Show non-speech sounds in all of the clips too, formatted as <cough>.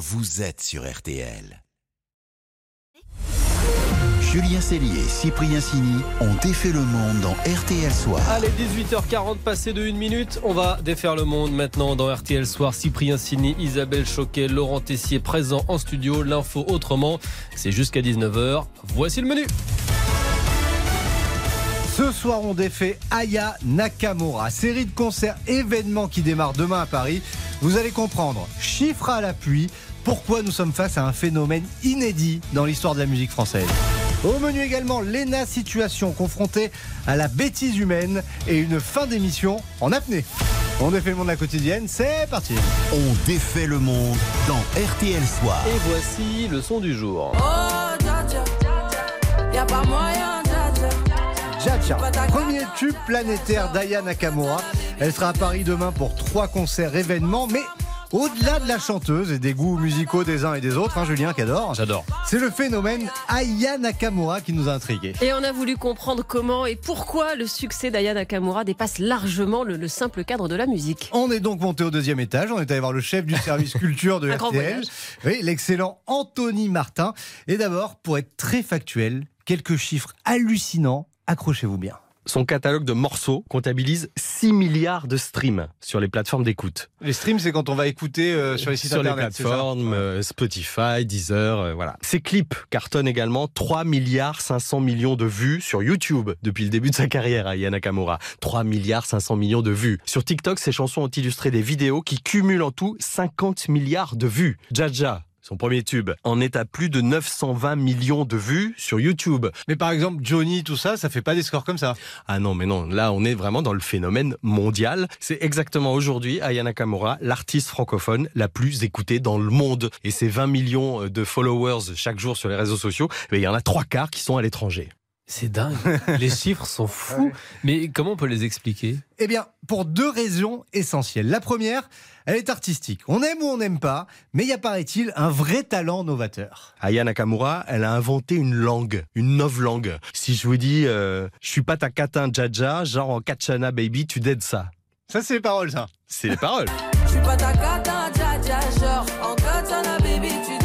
vous êtes sur RTL. Julien Cellier et Cyprien Sini ont défait le monde dans RTL Soir. Allez, 18h40, passé de 1 minute. On va défaire le monde maintenant dans RTL Soir. Cyprien Sini, Isabelle Choquet, Laurent Tessier présents en studio. L'info autrement, c'est jusqu'à 19h. Voici le menu. Ce soir, on défait Aya Nakamura, série de concerts événements qui démarre demain à Paris. Vous allez comprendre, chiffres à l'appui, pourquoi nous sommes face à un phénomène inédit dans l'histoire de la musique française. Au menu également, Lena Situation confrontée à la bêtise humaine et une fin d'émission en apnée. On défait le monde de la quotidienne, c'est parti. On défait le monde dans RTL Soir. Et voici le son du jour. Oh, dja, dja, y a pas moyen, dja, dja. Jaja, premier tube planétaire d'Aya Nakamura. Elle sera à Paris demain pour trois concerts événements, mais au-delà de la chanteuse et des goûts musicaux des uns et des autres, hein, Julien qui adore, J'adore. c'est le phénomène Aya Nakamura qui nous a intrigués. Et on a voulu comprendre comment et pourquoi le succès d'Aya Nakamura dépasse largement le, le simple cadre de la musique. On est donc monté au deuxième étage. On est allé voir le chef du service culture de <laughs> RTL, oui, l'excellent Anthony Martin. Et d'abord, pour être très factuel, quelques chiffres hallucinants. Accrochez-vous bien. Son catalogue de morceaux comptabilise 6 milliards de streams sur les plateformes d'écoute. Les streams, c'est quand on va écouter euh, sur les sites sur internet. plateformes, euh, Spotify, Deezer, euh, voilà. Ses clips cartonnent également 3 milliards 500 millions de vues sur YouTube depuis le début de sa carrière à Yana Nakamura. 3 milliards 500 millions de vues. Sur TikTok, ses chansons ont illustré des vidéos qui cumulent en tout 50 milliards de vues. Jaja, son premier tube, en est à plus de 920 millions de vues sur YouTube. Mais par exemple, Johnny, tout ça, ça fait pas des scores comme ça. Ah non, mais non, là on est vraiment dans le phénomène mondial. C'est exactement aujourd'hui Aya Nakamura, l'artiste francophone la plus écoutée dans le monde. Et ses 20 millions de followers chaque jour sur les réseaux sociaux, eh il y en a trois quarts qui sont à l'étranger. C'est dingue. <laughs> les chiffres sont fous. Mais comment on peut les expliquer? Eh bien, pour deux raisons essentielles. La première, elle est artistique. On aime ou on n'aime pas, mais il y a, paraît-il, un vrai talent novateur. Aya Nakamura, elle a inventé une langue, une langue. Si je vous dis, euh, je suis pas ta catin jaja, genre en Kachana baby, tu dead ça. Ça, c'est les paroles, ça. C'est les paroles. J'suis pas ta cata, dja, dja, genre en katana, baby, tu.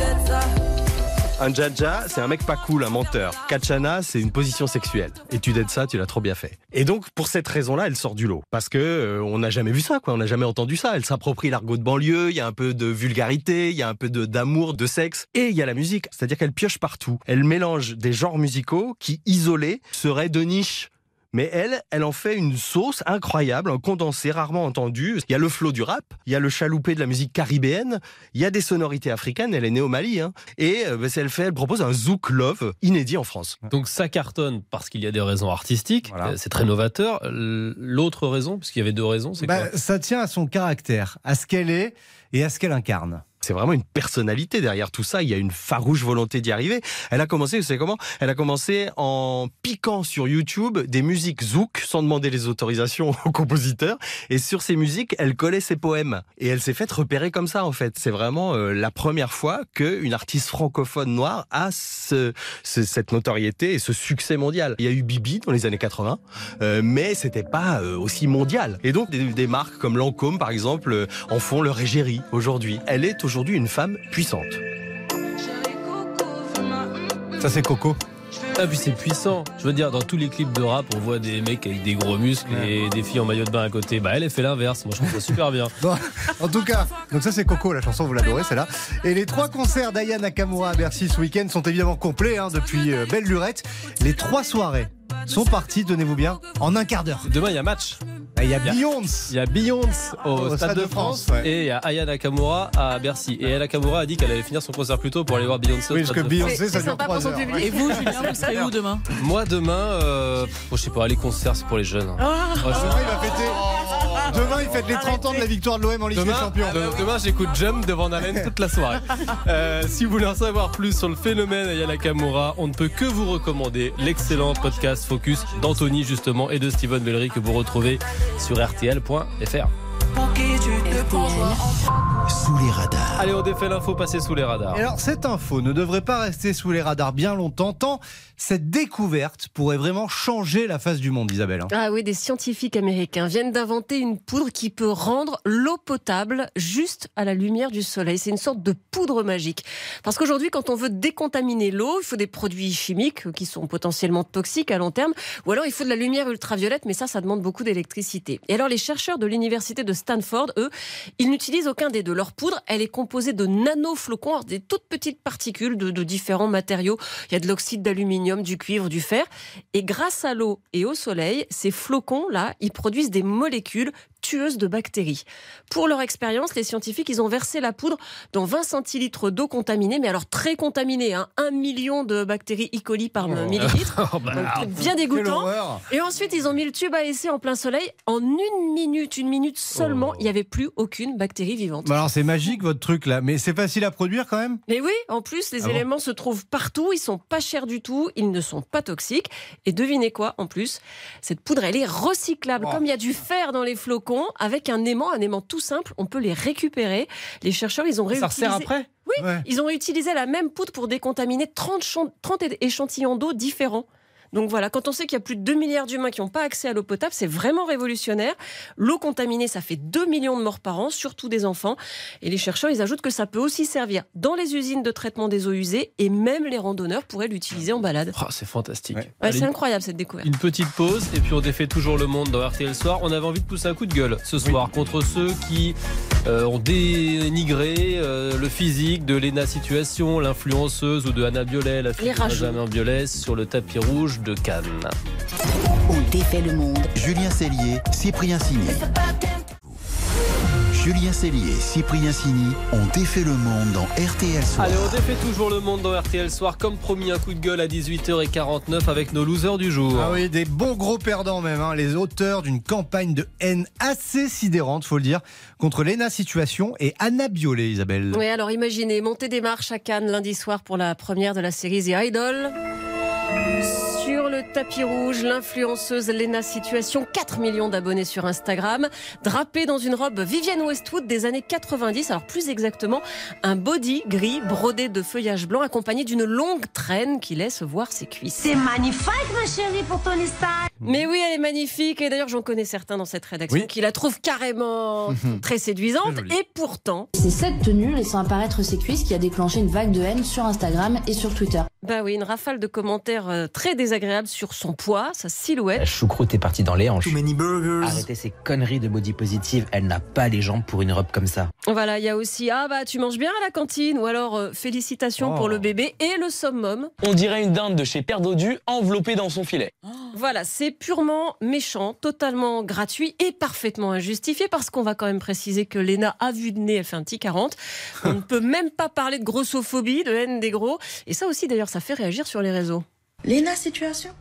Un jaja, c'est un mec pas cool, un menteur. Kachana, c'est une position sexuelle. Et tu dead ça, tu l'as trop bien fait. Et donc, pour cette raison-là, elle sort du lot. Parce que euh, on n'a jamais vu ça, quoi. On n'a jamais entendu ça. Elle s'approprie l'argot de banlieue. Il y a un peu de vulgarité, il y a un peu de d'amour, de sexe, et il y a la musique. C'est-à-dire qu'elle pioche partout. Elle mélange des genres musicaux qui, isolés, seraient de niche. Mais elle, elle en fait une sauce incroyable, un condensé rarement entendu. Il y a le flow du rap, il y a le chaloupé de la musique caribéenne, il y a des sonorités africaines. Elle est née au Mali, hein. et euh, bah, elle fait, elle propose un zouk love inédit en France. Donc ça cartonne parce qu'il y a des raisons artistiques. Voilà. Euh, C'est très novateur. L'autre raison, parce qu'il y avait deux raisons, c'est Bah, quoi? ça tient à son caractère, à ce qu'elle est et à ce qu'elle incarne. C'est vraiment une personnalité derrière tout ça. Il y a une farouche volonté d'y arriver. Elle a commencé, vous savez comment? Elle a commencé en piquant sur YouTube des musiques zouk sans demander les autorisations <laughs> aux compositeurs. Et sur ces musiques, elle collait ses poèmes. Et elle s'est faite repérer comme ça, en fait. C'est vraiment euh, la première fois qu'une artiste francophone noire a ce, ce- cette notoriété et ce succès mondial. Il y a eu Bibi dans les années 80, euh, mais c'était pas euh, aussi mondial. Et donc, des, des marques comme Lancôme, par exemple, euh, en font leur égérie aujourd'hui. Elle est aujourd'hui une femme puissante. Ça, c'est Coco. Ah, puis c'est puissant. Je veux dire, dans tous les clips de rap, on voit des mecs avec des gros muscles et des filles en maillot de bain à côté. Bah, elle, elle fait l'inverse. Moi, je trouve ça super bien. <laughs> Bon, en tout cas, donc ça c'est Coco, la chanson, vous l'adorez, celle-là. Et les trois concerts d'Aya Nakamura à Bercy ce week-end sont évidemment complets hein, depuis euh, belle lurette. Les trois soirées sont parties, tenez-vous bien, en un quart d'heure. Demain, il y a match. Il y a Beyoncé. Il y a Beyoncé au, Stade, de France, ouais. et il y a Aya Nakamura à Bercy. Et Aya Nakamura a dit qu'elle allait finir son concert plus tôt pour aller voir Beyoncé au Oui, parce Stade que de France. Beyoncé, ça dure sympa trois pour son heures. public. Et vous, Julien, <laughs> vous serez où demain? Moi, demain, euh, pff, je sais pas, les concerts, c'est pour les jeunes. hein. Ah, je- Demain, il va fêter. Demain, il fête les 30 ans de la victoire de l'OM en Ligue des Champions. de- demain, j'écoute Jump devant Nalen toute la soirée. <laughs> Euh, si vous voulez en savoir plus sur le phénomène Aya Nakamura, on ne peut que vous recommander l'excellent podcast Focus d'Anthony justement et de Steven Bellery que vous retrouvez sur rtl.fr. Sous les radars. Allez, on défait l'info passée sous les radars. Et alors, cette info ne devrait pas rester sous les radars bien longtemps, tant cette découverte pourrait vraiment changer la face du monde, Isabelle. hein. Ah oui, des scientifiques américains viennent d'inventer une poudre qui peut rendre l'eau potable juste à la lumière du soleil. C'est une sorte de poudre magique. Parce qu'aujourd'hui, quand on veut décontaminer l'eau, il faut des produits chimiques qui sont potentiellement toxiques à long terme, ou alors il faut de la lumière ultraviolette, mais ça, ça demande beaucoup d'électricité. Et alors, les chercheurs de l'université de Stanford, eux, ils n'utilisent aucun des deux. Leur poudre, elle est composée de nanoflocons, des toutes petites particules de, de différents matériaux. Il y a de l'oxyde d'aluminium, du cuivre, du fer. Et grâce à l'eau et au soleil, ces flocons-là, ils produisent des molécules de bactéries. Pour leur expérience, les scientifiques, ils ont versé la poudre dans 20 centilitres d'eau contaminée, mais alors très contaminée, hein, 1 million de bactéries E. coli par millilitre. <laughs> Oh, bah, Donc, truc bien dégoûtant. Et ensuite, ils ont mis le tube à essai en plein soleil. En une minute, une minute seulement, Oh. il n'y avait plus aucune bactérie vivante. Bah alors, c'est magique votre truc là, mais c'est facile à produire quand même? Mais oui, en plus, les Ah bon éléments se trouvent partout, ils sont pas chers du tout, ils ne sont pas toxiques. Et devinez quoi, en plus, cette poudre, elle est recyclable. Oh. Comme il y a du fer dans les flocons, avec un aimant, un aimant tout simple, on peut les récupérer. Les chercheurs, ils ont Ça réutilisé... resserre après? Oui, Ouais. ils ont utilisé la même poudre pour décontaminer 30, chan- 30 é- échantillons d'eau différents. Donc voilà, quand on sait qu'il y a plus de 2 milliards d'humains qui n'ont pas accès à l'eau potable, c'est vraiment révolutionnaire. L'eau contaminée, ça fait 2 millions de morts par an, surtout des enfants. Et les chercheurs, ils ajoutent que ça peut aussi servir dans les usines de traitement des eaux usées et même les randonneurs pourraient l'utiliser en balade. Oh, C'est fantastique. Ouais. Ouais, Allez, c'est incroyable cette découverte. Une petite pause et puis on défait toujours le monde dans RTL Soir. On avait envie de pousser un coup de gueule ce soir contre ceux qui euh, ont dénigré euh, le physique de Lena Situation, l'influenceuse ou de Anna Violet, la fille Les de rageux. Benjamin Violet sur le tapis rouge de Cannes. On défait le monde. Julien Cellier, Cyprien Signé. Julien Cellier et Cyprien Signy ont défait le monde dans RTL Soir. Allez, on défait toujours le monde dans RTL Soir. Comme promis, un coup de gueule à 18h49 avec nos losers du jour. Ah oui, des bons gros perdants même, hein, les auteurs d'une campagne de haine assez sidérante, faut le dire, contre Lena Situation et Anna Biolay, Isabelle. Oui, alors imaginez, monter des marches à Cannes lundi soir pour la première de la série The Idol. Tapis rouge, l'influenceuse Lena Situation, 4 millions d'abonnés sur Instagram, drapée dans une robe Vivienne Westwood des années 90, alors plus exactement un body gris brodé de feuillage blanc accompagné d'une longue traîne qui laisse voir ses cuisses. C'est magnifique, ma chérie, pour ton style. Mais oui, elle est magnifique et d'ailleurs j'en connais certains dans cette rédaction Oui. qui la trouvent carrément très séduisante Très jolie. et pourtant, C'est cette tenue laissant apparaître ses cuisses qui a déclenché une vague de haine sur Instagram et sur Twitter. bah oui, une rafale de commentaires euh, très désagréables sur son poids, sa silhouette. La choucroute est partie dans les hanches. Too many burgers. Arrêtez ces conneries de body positive, elle n'a pas les jambes pour une robe comme ça. Voilà, il y a aussi ah bah tu manges bien à la cantine ou alors euh, félicitations Oh. pour le bébé et le summum. On dirait une dinde de chez Père Dodu enveloppée dans son filet. Voilà, c'est purement méchant, totalement gratuit et parfaitement injustifié parce qu'on va quand même préciser que Léna a vu de nez, elle fait un petit 40. On ne peut même pas parler de grossophobie, de haine des gros et ça aussi d'ailleurs ça fait réagir sur les réseaux. Léna situation?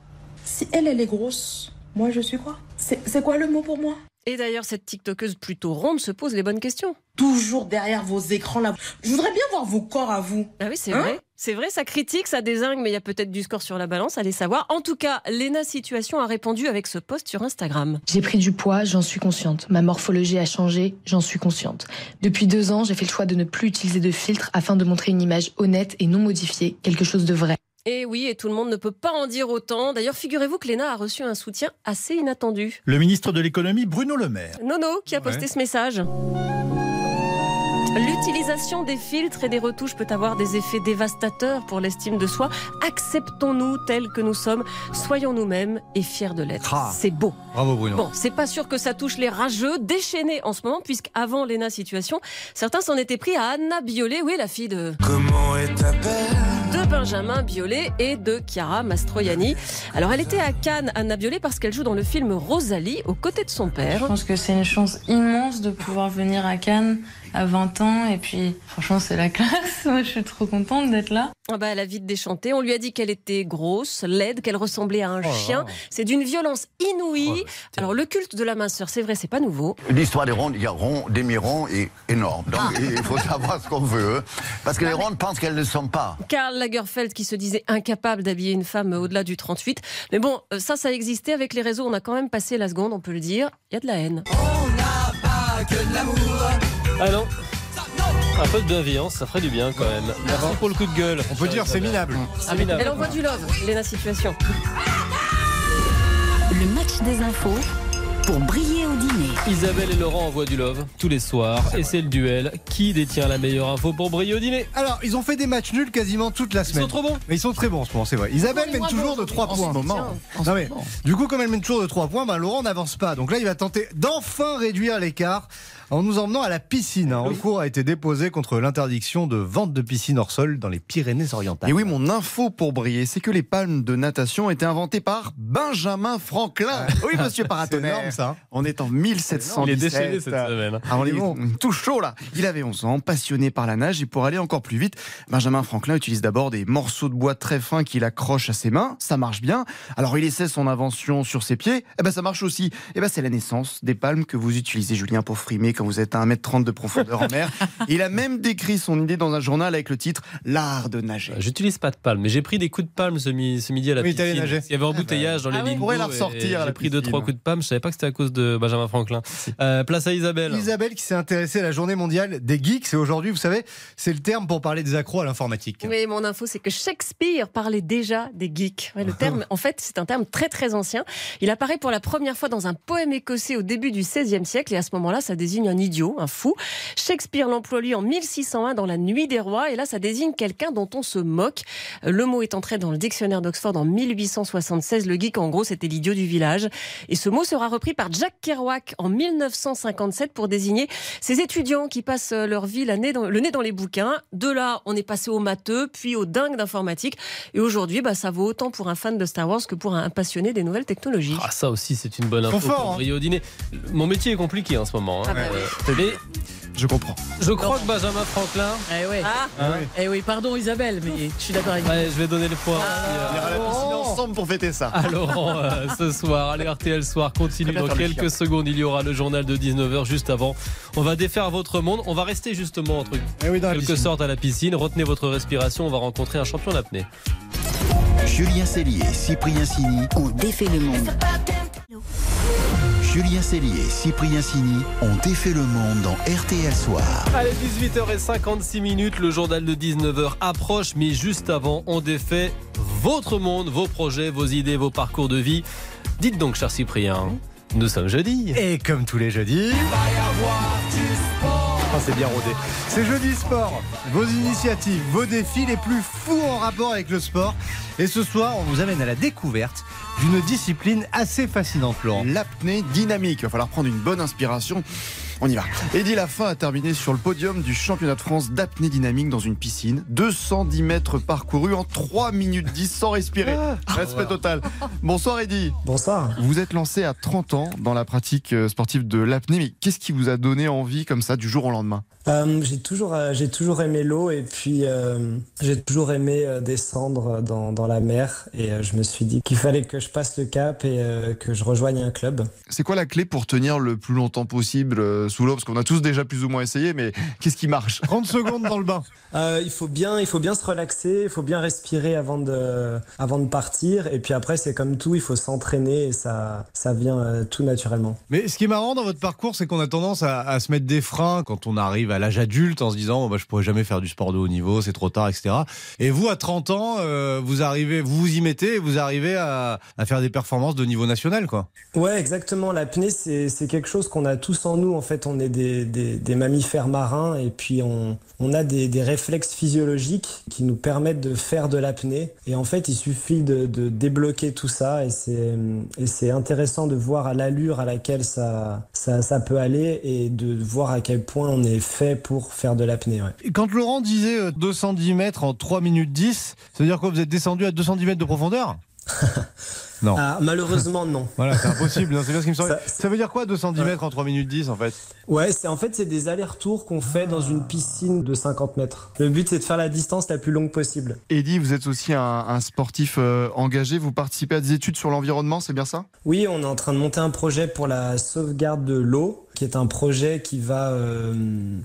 Si elle, elle est grosse, moi je suis quoi? C'est c'est quoi le mot pour moi? Et d'ailleurs cette tiktokeuse plutôt ronde se pose les bonnes questions. Toujours derrière vos écrans là. Je voudrais bien voir vos corps à vous. Ah oui, c'est Hein? vrai. C'est vrai, ça critique, ça désingue, mais il y a peut-être du score sur la balance, allez savoir. En tout cas, Léna Situation a répondu avec ce post sur Instagram. J'ai pris du poids, j'en suis consciente. Ma morphologie a changé, j'en suis consciente. Depuis deux ans, j'ai fait le choix de ne plus utiliser de filtre afin de montrer une image honnête et non modifiée, quelque chose de vrai. Et oui, et tout le monde ne peut pas en dire autant. D'ailleurs, figurez-vous que Léna a reçu un soutien assez inattendu. Le ministre de l'économie, Bruno Le Maire. Nono qui a posté ce message. L'utilisation des filtres et des retouches peut avoir des effets dévastateurs pour l'estime de soi. Acceptons-nous tels que nous sommes, soyons nous-mêmes et fiers de l'être. Ah. C'est beau. Bravo Bruno. Bon, c'est pas sûr que ça touche les rageux déchaînés en ce moment, puisqu'avant Léna Situation, certains s'en étaient pris à Anna Biolay, oui, la fille de, Comment est ta de Benjamin Biolay et de Chiara Mastroianni. Alors, elle était à Cannes, Anna Biolay, parce qu'elle joue dans le film Rosalie, aux côtés de son père. Je pense que c'est une chance immense de pouvoir venir à Cannes à 20 ans et puis franchement c'est la <laughs> classe. Moi je suis trop contente d'être là. Ah bah, elle a vite déchanté. On lui a dit qu'elle était grosse, laide, qu'elle ressemblait à un Oh chien. C'est d'une violence inouïe. Oh. Alors, le culte de la minceur, c'est vrai, c'est pas nouveau. L'histoire des rondes, il y a rond, demi-rond et énorme. Donc il faut savoir ce qu'on veut. Parce que les rondes pensent qu'elles ne sont pas. Karl Lagerfeld qui se disait incapable d'habiller une femme au-delà du 38. Mais bon, euh, ça, ça existait avec les réseaux. On a quand même passé la seconde, on peut le dire. Il y a de la haine. On n'a pas que de l'amour Ah non un peu de bienveillance, ça ferait du bien quand même. Merci pour le coup de gueule. On peut dire c'est minable. Ah, Elle envoie du love, Léna Situation. Le match des infos pour briller au dîner. Isabelle et Laurent envoient du love tous les soirs et c'est le duel. Qui détient la meilleure info pour briller au dîner Alors, ils ont fait des matchs nuls quasiment toute la semaine. Ils sont trop bons. Mais ils sont très bons en ce moment, c'est vrai. Isabelle mène toujours de 3 points. moment. Non, mais, du coup, comme elle mène toujours de 3 points, ben, Laurent n'avance pas. Donc là, il va tenter d'enfin réduire l'écart en nous emmenant à la piscine. Un recours a été déposé contre l'interdiction de vente de piscine hors sol dans les Pyrénées-Orientales. Et oui, mon info pour briller, c'est que les palmes de natation ont été inventées par Benjamin Franklin. Oui, monsieur <laughs> Paratonnerre. Ça. On est en 1717. Il est déchaîné cette semaine. Ah, on est bon, tout chaud là. Il avait 11 ans, passionné par la nage et pour aller encore plus vite, Benjamin Franklin utilise d'abord des morceaux de bois très fins qu'il accroche à ses mains. Ça marche bien. Alors il essaie son invention sur ses pieds. Eh ben ça marche aussi. Eh ben c'est la naissance des palmes que vous utilisez, Julien, pour frimer quand vous êtes à 1m30 de profondeur en mer. <laughs> Il a même décrit son idée dans un journal avec le titre L'art de nager. J'utilise pas de palme, mais j'ai pris des coups de palme ce, mi- ce midi à la Oui, piscine. Il y avait un embouteillage dans les Ah oui, lignes on pourrait la ressortir J'ai pris deux trois coups de palme. Je savais pas que c'était à cause de Benjamin Franklin. Euh, place à Isabelle. Isabelle qui s'est intéressée à la journée mondiale des geeks. Et aujourd'hui, vous savez, c'est le terme pour parler des accros à l'informatique. Oui, mon info, c'est que Shakespeare parlait déjà des geeks. Ouais, le terme, en fait, c'est un terme très très ancien. Il apparaît pour la première fois dans un poème écossais au début du XVIe siècle, et à ce moment-là, ça désigne un idiot, un fou. Shakespeare l'emploie lui en 1601 dans La Nuit des Rois, et là, ça désigne quelqu'un dont on se moque. Le mot est entré dans le dictionnaire d'Oxford en 1876. Le geek, en gros, c'était l'idiot du village. Et ce mot sera repris par Jack Kerouac en 1957 pour désigner ces étudiants qui passent leur vie la nez dans- le nez dans les bouquins. De là, on est passé au matheux, puis au dingue d'informatique. Et aujourd'hui, bah, ça vaut autant pour un fan de Star Wars que pour un passionné des nouvelles technologies. Ah, ça aussi, c'est une bonne info pour hein. au dîner. Mon métier est compliqué en ce moment. hein. Ah bah Euh, mais Je comprends. je crois que Benjamin Franklin. Eh ouais. Ah, hein, Eh oui, pardon Isabelle, mais je suis d'accord avec vous. ouais, je vais donner le point. On aussi, ira à la piscine ensemble pour fêter ça. à Laurent euh, ce soir. Allez, RTL Soir continue dans quelques secondes. Il y aura le journal de 19h juste avant. On va défaire votre monde. On va rester justement entre Eh oui, dans quelque piscine. sorte à la piscine. Retenez votre respiration. On va rencontrer un champion d'apnée. Julien Cellier, Cyprien Sini. On défait le monde. Julien Cellier, Cyprien Sini ont défait le monde dans RTL Soir. Allez, 18h56 minutes. Le journal de 19h approche. Mais juste avant, on défait votre monde, vos projets, vos idées, vos parcours de vie. Dites donc, cher Cyprien, nous sommes jeudi. Et comme tous les jeudis. Oh, c'est bien rodé. C'est jeudi sport. Vos initiatives, vos défis les plus fous en rapport avec le sport. Et ce soir, on vous amène à la découverte d'une discipline assez fascinante, Laurent. L'apnée dynamique. Il va falloir prendre une bonne inspiration. On y va. Eddie Lafin a terminé sur le podium du championnat de France d'apnée dynamique dans une piscine. 210 mètres parcourus en 3 minutes 10 sans respirer. Respect total. Bonsoir Eddie. Bonsoir. Vous êtes lancé à 30 ans dans la pratique euh, sportive de l'apnée. Mais qu'est-ce qui vous a donné envie comme ça du jour au lendemain? Euh, j'ai toujours, euh, j'ai toujours aimé l'eau et puis euh, j'ai toujours aimé descendre dans, dans la mer et je me suis dit qu'il fallait que je passe le cap et euh, que je rejoigne un club. C'est quoi la clé pour tenir le plus longtemps possible sous l'eau Parce qu'on a tous déjà plus ou moins essayé, mais <laughs> qu'est-ce qui marche? 30 secondes dans le bain. <laughs> Euh, il faut bien, il faut bien se relaxer, il faut bien respirer avant de, avant de partir et puis après c'est comme tout, il faut s'entraîner et ça, ça vient euh, tout naturellement. Mais ce qui est marrant dans votre parcours, c'est qu'on a tendance à, à se mettre des freins quand on arrive à l'âge adulte en se disant oh, bah, je pourrais jamais faire du sport de haut niveau, c'est trop tard, etc. Et vous, à 30 ans, euh, vous arrivez, vous vous y mettez et vous arrivez à, à faire des performances de niveau national, quoi. Ouais, exactement. L'apnée, c'est c'est quelque chose qu'on a tous en nous. En fait, on est des, des, des mammifères marins et puis on, on a des, des réflexes physiologiques qui nous permettent de faire de l'apnée. Et en fait, il suffit de, de débloquer tout ça et c'est intéressant de voir à l'allure à laquelle ça, ça, ça peut aller et de voir à quel point on est fait pour faire de l'apnée. Ouais. Quand Laurent disait euh, 210 mètres en 3 minutes 10, ça veut dire quoi? Vous êtes descendu à 210 mètres de profondeur? <laughs> Non. Ah, malheureusement, non. <laughs> Voilà, c'est impossible. non, C'est bien ce qui me semble. Ça- Ça, veut dire quoi 210 mètres en 3 minutes 10 en fait? Ouais, c'est en fait c'est des allers-retours qu'on fait dans une piscine de 50 mètres. Le but c'est de faire la distance la plus longue possible. Eddie, vous êtes aussi un, un sportif euh, engagé. Vous participez à des études sur l'environnement, c'est bien ça? Oui, on est en train de monter un projet pour la sauvegarde de l'eau, qui est un projet qui va euh,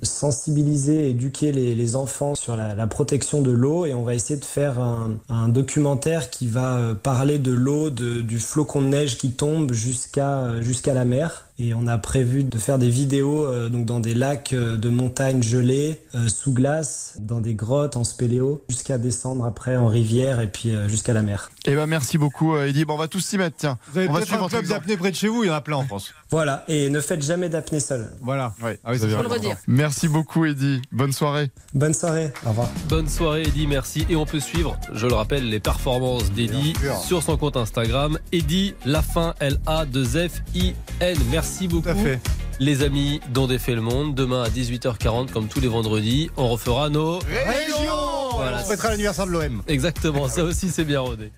sensibiliser éduquer les, enfants sur la, protection de l'eau. Et on va essayer de faire un, documentaire qui va euh, parler de l'eau, du flocon de neige qui tombe jusqu'à la mer. Et on a prévu de faire des vidéos euh, donc dans des lacs euh, de montagnes gelées, euh, sous glace, dans des grottes en spéléo, jusqu'à descendre après en rivière et puis euh, jusqu'à la mer. Eh ben merci beaucoup Eddy. Bon, on va tous s'y mettre, tiens. Vous avez on va suivre un club d'apnée près de chez vous, il y en a plein en France. Voilà, et ne faites jamais d'apnée seul. Voilà. Ouais, Ah oui, ça c'est redire. Merci beaucoup Eddy. Bonne soirée. Bonne soirée, au revoir. Bonne soirée Eddy, merci. Et on peut suivre, je le rappelle, les performances d'Eddy sur son compte Instagram. Eddy, la fin, L-A-2-F-I-N. Merci beaucoup. à fait. Les amis dont défait le monde, demain à 18h40, comme tous les vendredis, on refera nos... Région Voilà. On fêtera l'anniversaire de l'OM. Exactement, ça aussi c'est bien rodé.